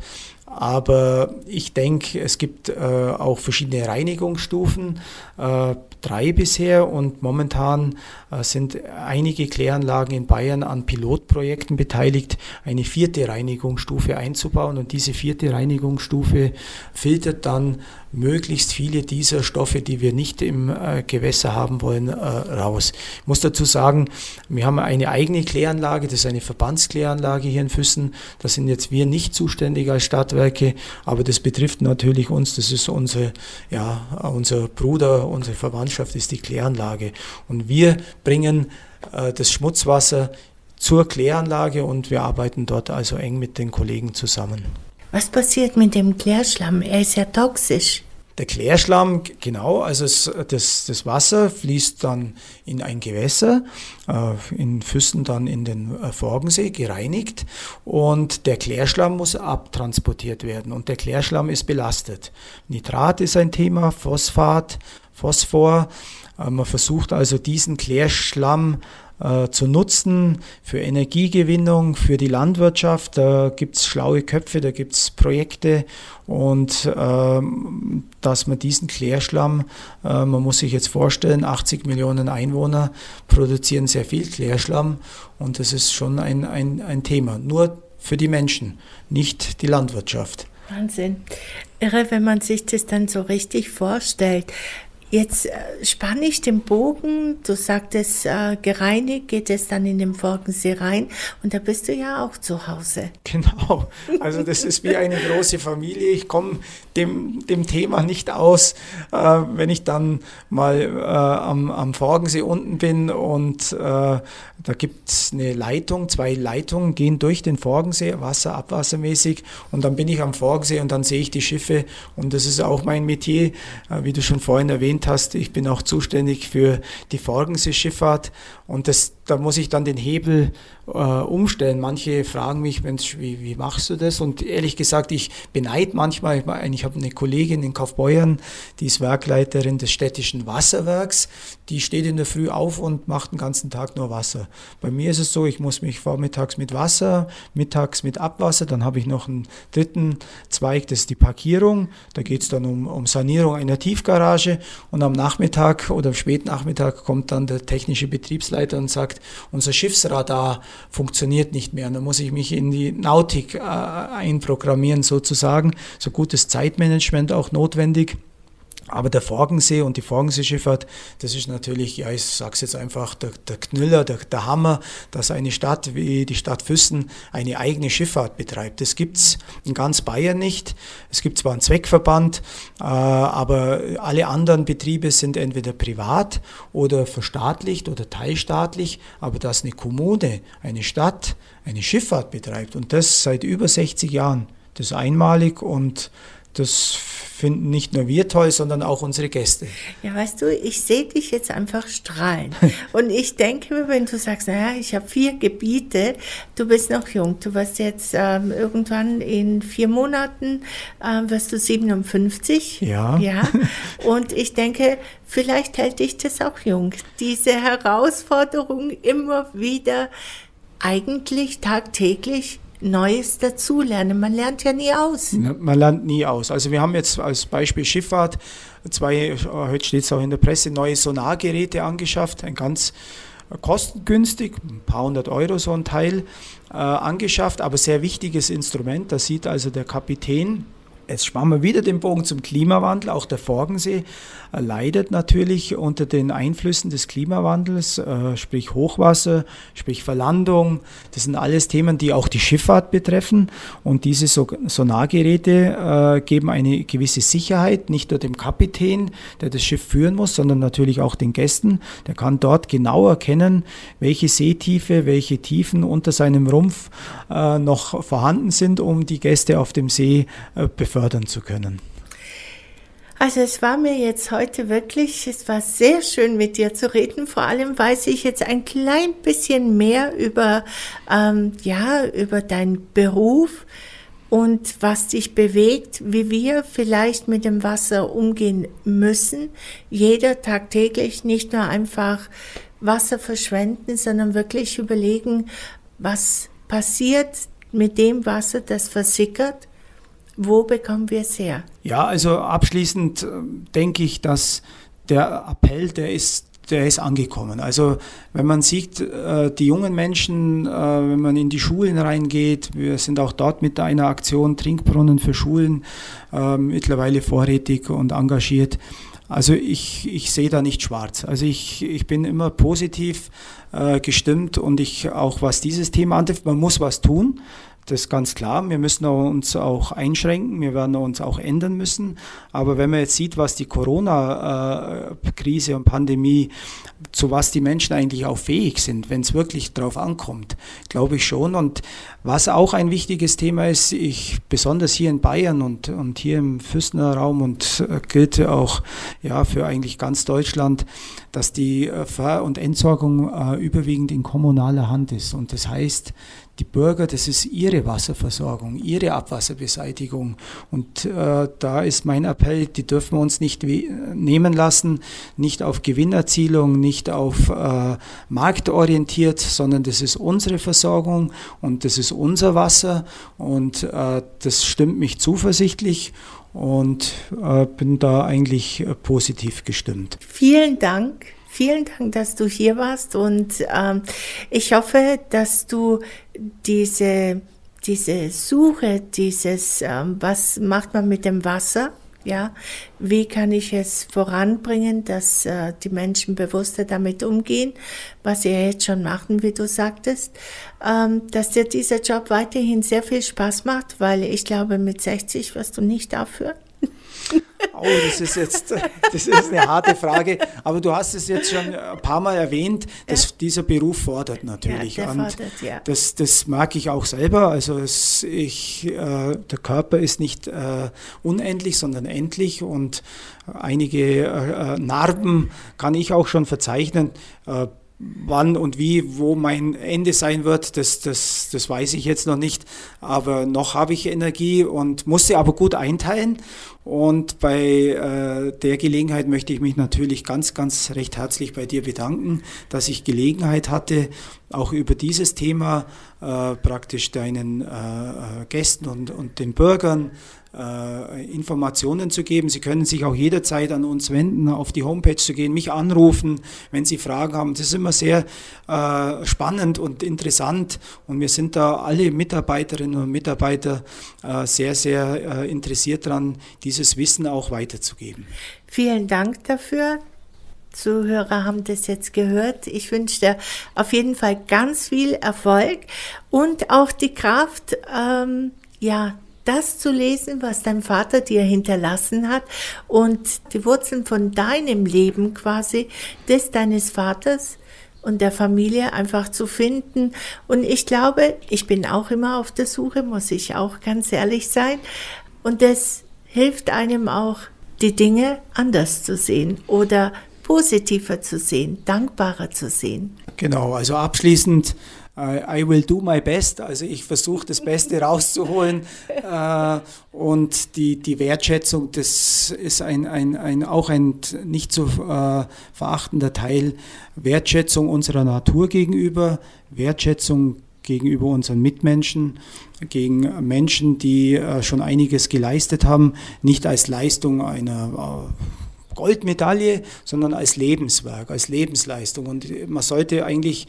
Aber ich denke, es gibt äh, auch verschiedene Reinigungsstufen, äh, drei bisher und momentan äh, sind einige Kläranlagen in Bayern an Pilotprojekten beteiligt, eine vierte Reinigungsstufe einzubauen. Und diese vierte Reinigungsstufe filtert dann möglichst viele dieser Stoffe, die wir nicht im äh, Gewässer haben wollen, äh, raus. Ich muss dazu sagen, wir haben eine eigene Kläranlage, das ist eine Verbandskläranlage hier in Füssen. Da sind jetzt wir nicht zuständig als Stadtwerke, aber das betrifft natürlich uns. Das ist unser, ja, unser Bruder, unsere Verwandtschaft ist die Kläranlage. Und wir bringen äh, das Schmutzwasser zur Kläranlage und wir arbeiten dort also eng mit den Kollegen zusammen. Was passiert mit dem Klärschlamm? Er ist ja toxisch. Der Klärschlamm, genau, also es, das, das Wasser fließt dann in ein Gewässer, äh, in Füssen dann in den äh, Forgensee, gereinigt und der Klärschlamm muss abtransportiert werden und der Klärschlamm ist belastet. Nitrat ist ein Thema, Phosphat, Phosphor. Äh, man versucht also diesen Klärschlamm äh, zu nutzen für Energiegewinnung, für die Landwirtschaft. Da gibt es schlaue Köpfe, da gibt es Projekte und ähm, dass man diesen Klärschlamm, äh, man muss sich jetzt vorstellen, 80 Millionen Einwohner produzieren sehr viel Klärschlamm und das ist schon ein, ein, ein Thema. Nur für die Menschen, nicht die Landwirtschaft. Wahnsinn. Irre, wenn man sich das dann so richtig vorstellt. Jetzt äh, spanne ich den Bogen, du sagtest, äh, gereinigt geht es dann in den Forgensee rein und da bist du ja auch zu Hause. Genau, also das ist wie eine große Familie. Ich komme dem, dem Thema nicht aus, äh, wenn ich dann mal äh, am, am Forgensee unten bin und äh, da gibt es eine Leitung, zwei Leitungen gehen durch den Forgensee, Wasser, abwassermäßig. Und dann bin ich am Forgensee und dann sehe ich die Schiffe. Und das ist auch mein Metier, äh, wie du schon vorhin erwähnt hast. Ich bin auch zuständig für die Forgenseeschifffahrt. Und das, da muss ich dann den Hebel äh, umstellen. Manche fragen mich, Mensch, wie, wie machst du das? Und ehrlich gesagt, ich beneide manchmal, ich, ich habe eine Kollegin in Kaufbeuern, die ist Werkleiterin des städtischen Wasserwerks. Die steht in der Früh auf und macht den ganzen Tag nur Wasser. Bei mir ist es so, ich muss mich vormittags mit Wasser, mittags mit Abwasser, dann habe ich noch einen dritten Zweig, das ist die Parkierung. Da geht es dann um, um Sanierung einer Tiefgarage und am Nachmittag oder am späten Nachmittag kommt dann der technische Betriebsleiter und sagt, unser Schiffsradar funktioniert nicht mehr. dann muss ich mich in die Nautik äh, einprogrammieren sozusagen. So gutes Zeitmanagement auch notwendig. Aber der Forgensee und die Forgenseeschifffahrt, das ist natürlich, ja, ich sage es jetzt einfach, der, der Knüller, der, der, Hammer, dass eine Stadt wie die Stadt Füssen eine eigene Schifffahrt betreibt. Das gibt es in ganz Bayern nicht. Es gibt zwar einen Zweckverband, äh, aber alle anderen Betriebe sind entweder privat oder verstaatlicht oder teilstaatlich. Aber dass eine Kommune, eine Stadt eine Schifffahrt betreibt und das seit über 60 Jahren, das ist einmalig und das finden nicht nur wir toll, sondern auch unsere Gäste. Ja, weißt du, ich sehe dich jetzt einfach strahlen. Und ich denke mir, wenn du sagst, naja, ich habe vier Gebiete, du bist noch jung, du wirst jetzt ähm, irgendwann in vier Monaten, äh, wirst du 57. Ja. Ja. Und ich denke, vielleicht hält dich das auch jung. Diese Herausforderung immer wieder eigentlich tagtäglich Neues dazulernen. Man lernt ja nie aus. Man lernt nie aus. Also wir haben jetzt als Beispiel Schifffahrt zwei, heute steht es auch in der Presse, neue Sonargeräte angeschafft, ein ganz kostengünstig, ein paar hundert Euro so ein Teil äh, angeschafft, aber sehr wichtiges Instrument. Da sieht also der Kapitän, Jetzt spannen wir wieder den Bogen zum Klimawandel. Auch der Forgensee äh, leidet natürlich unter den Einflüssen des Klimawandels, äh, sprich Hochwasser, sprich Verlandung. Das sind alles Themen, die auch die Schifffahrt betreffen. Und diese Sonargeräte äh, geben eine gewisse Sicherheit, nicht nur dem Kapitän, der das Schiff führen muss, sondern natürlich auch den Gästen. Der kann dort genau erkennen, welche Seetiefe, welche Tiefen unter seinem Rumpf noch vorhanden sind, um die Gäste auf dem See befördern fördern zu können. Also es war mir jetzt heute wirklich, es war sehr schön mit dir zu reden. Vor allem weiß ich jetzt ein klein bisschen mehr über, ähm, ja, über deinen Beruf und was dich bewegt, wie wir vielleicht mit dem Wasser umgehen müssen. Jeder tagtäglich nicht nur einfach Wasser verschwenden, sondern wirklich überlegen, was passiert mit dem Wasser, das versickert Wo bekommen wir es her? Ja, also abschließend äh, denke ich, dass der Appell, der ist der ist angekommen. Also wenn man sieht, äh, die jungen Menschen, äh, wenn man in die Schulen reingeht, wir sind auch dort mit einer Aktion Trinkbrunnen für Schulen mittlerweile vorrätig und engagiert. Also ich, ich sehe da nicht schwarz. Also ich, ich bin immer positiv gestimmt und ich auch was dieses Thema antrifft, man muss was tun. Das ist ganz klar. Wir müssen uns auch einschränken. Wir werden uns auch ändern müssen. Aber wenn man jetzt sieht, was die Corona-Krise und Pandemie, zu was die Menschen eigentlich auch fähig sind, wenn es wirklich drauf ankommt, glaube ich schon. Und was auch ein wichtiges Thema ist, ich, besonders hier in Bayern und, und hier im Füßner Raum und äh, gilt auch ja, für eigentlich ganz Deutschland, dass die äh, Ver- und Entsorgung äh, überwiegend in kommunaler Hand ist. Und das heißt, die Bürger, das ist ihre Wasserversorgung, ihre Abwasserbeseitigung. Und äh, da ist mein Appell, die dürfen wir uns nicht nehmen lassen, nicht auf Gewinnerzielung, nicht auf äh, marktorientiert, sondern das ist unsere Versorgung und das ist unser Wasser und äh, das stimmt mich zuversichtlich und äh, bin da eigentlich äh, positiv gestimmt. Vielen Dank Vielen Dank, dass du hier warst und ähm, ich hoffe, dass du diese, diese Suche, dieses, ähm, was macht man mit dem Wasser, ja, wie kann ich es voranbringen, dass äh, die Menschen bewusster damit umgehen, was sie ja jetzt schon machen, wie du sagtest, ähm, dass dir dieser Job weiterhin sehr viel Spaß macht, weil ich glaube, mit 60 wirst du nicht aufhören. Oh, das ist jetzt das ist eine harte Frage, aber du hast es jetzt schon ein paar Mal erwähnt, dass ja. dieser Beruf fordert natürlich. Ja, Und fordert, ja. das, das mag ich auch selber. Also es, ich, äh, der Körper ist nicht äh, unendlich, sondern endlich und einige äh, äh Narben kann ich auch schon verzeichnen äh, wann und wie, wo mein Ende sein wird, das, das, das weiß ich jetzt noch nicht. Aber noch habe ich Energie und muss sie aber gut einteilen. Und bei äh, der Gelegenheit möchte ich mich natürlich ganz, ganz recht herzlich bei dir bedanken, dass ich Gelegenheit hatte, auch über dieses Thema äh, praktisch deinen äh, äh Gästen und, und den Bürgern Informationen zu geben. Sie können sich auch jederzeit an uns wenden, auf die Homepage zu gehen, mich anrufen, wenn Sie Fragen haben. Das ist immer sehr äh, spannend und interessant und wir sind da alle Mitarbeiterinnen und Mitarbeiter äh, sehr, sehr äh, interessiert daran, dieses Wissen auch weiterzugeben. Vielen Dank dafür. Zuhörer haben das jetzt gehört. Ich wünsche dir auf jeden Fall ganz viel Erfolg und auch die Kraft, ähm, ja, das zu lesen, was dein Vater dir hinterlassen hat und die Wurzeln von deinem Leben quasi, des deines Vaters und der Familie einfach zu finden. Und ich glaube, ich bin auch immer auf der Suche, muss ich auch ganz ehrlich sein. Und das hilft einem auch, die Dinge anders zu sehen oder positiver zu sehen, dankbarer zu sehen. Genau, also abschließend I will do my best, also ich versuche das Beste rauszuholen. Äh, und die, die Wertschätzung, das ist ein, ein, ein, auch ein nicht zu äh, verachtender Teil, Wertschätzung unserer Natur gegenüber, Wertschätzung gegenüber unseren Mitmenschen, gegen Menschen, die äh, schon einiges geleistet haben, nicht als Leistung einer äh, Goldmedaille, sondern als Lebenswerk, als Lebensleistung. Und man sollte eigentlich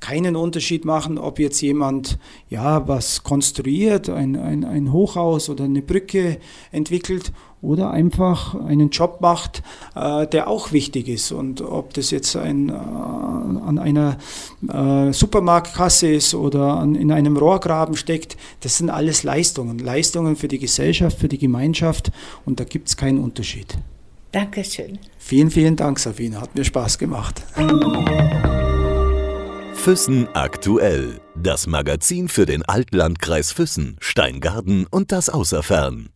keinen Unterschied machen, ob jetzt jemand ja was konstruiert, ein, ein, ein Hochhaus oder eine Brücke entwickelt oder einfach einen Job macht, äh, der auch wichtig ist. Und ob das jetzt ein, äh, an einer äh, Supermarktkasse ist oder an, in einem Rohrgraben steckt, das sind alles Leistungen. Leistungen für die Gesellschaft, für die Gemeinschaft und da gibt es keinen Unterschied. Dankeschön. Vielen, vielen Dank, Sabine. Hat mir Spaß gemacht. Füssen aktuell. Das Magazin für den Altlandkreis Füssen, Steingarten und das Außerfern.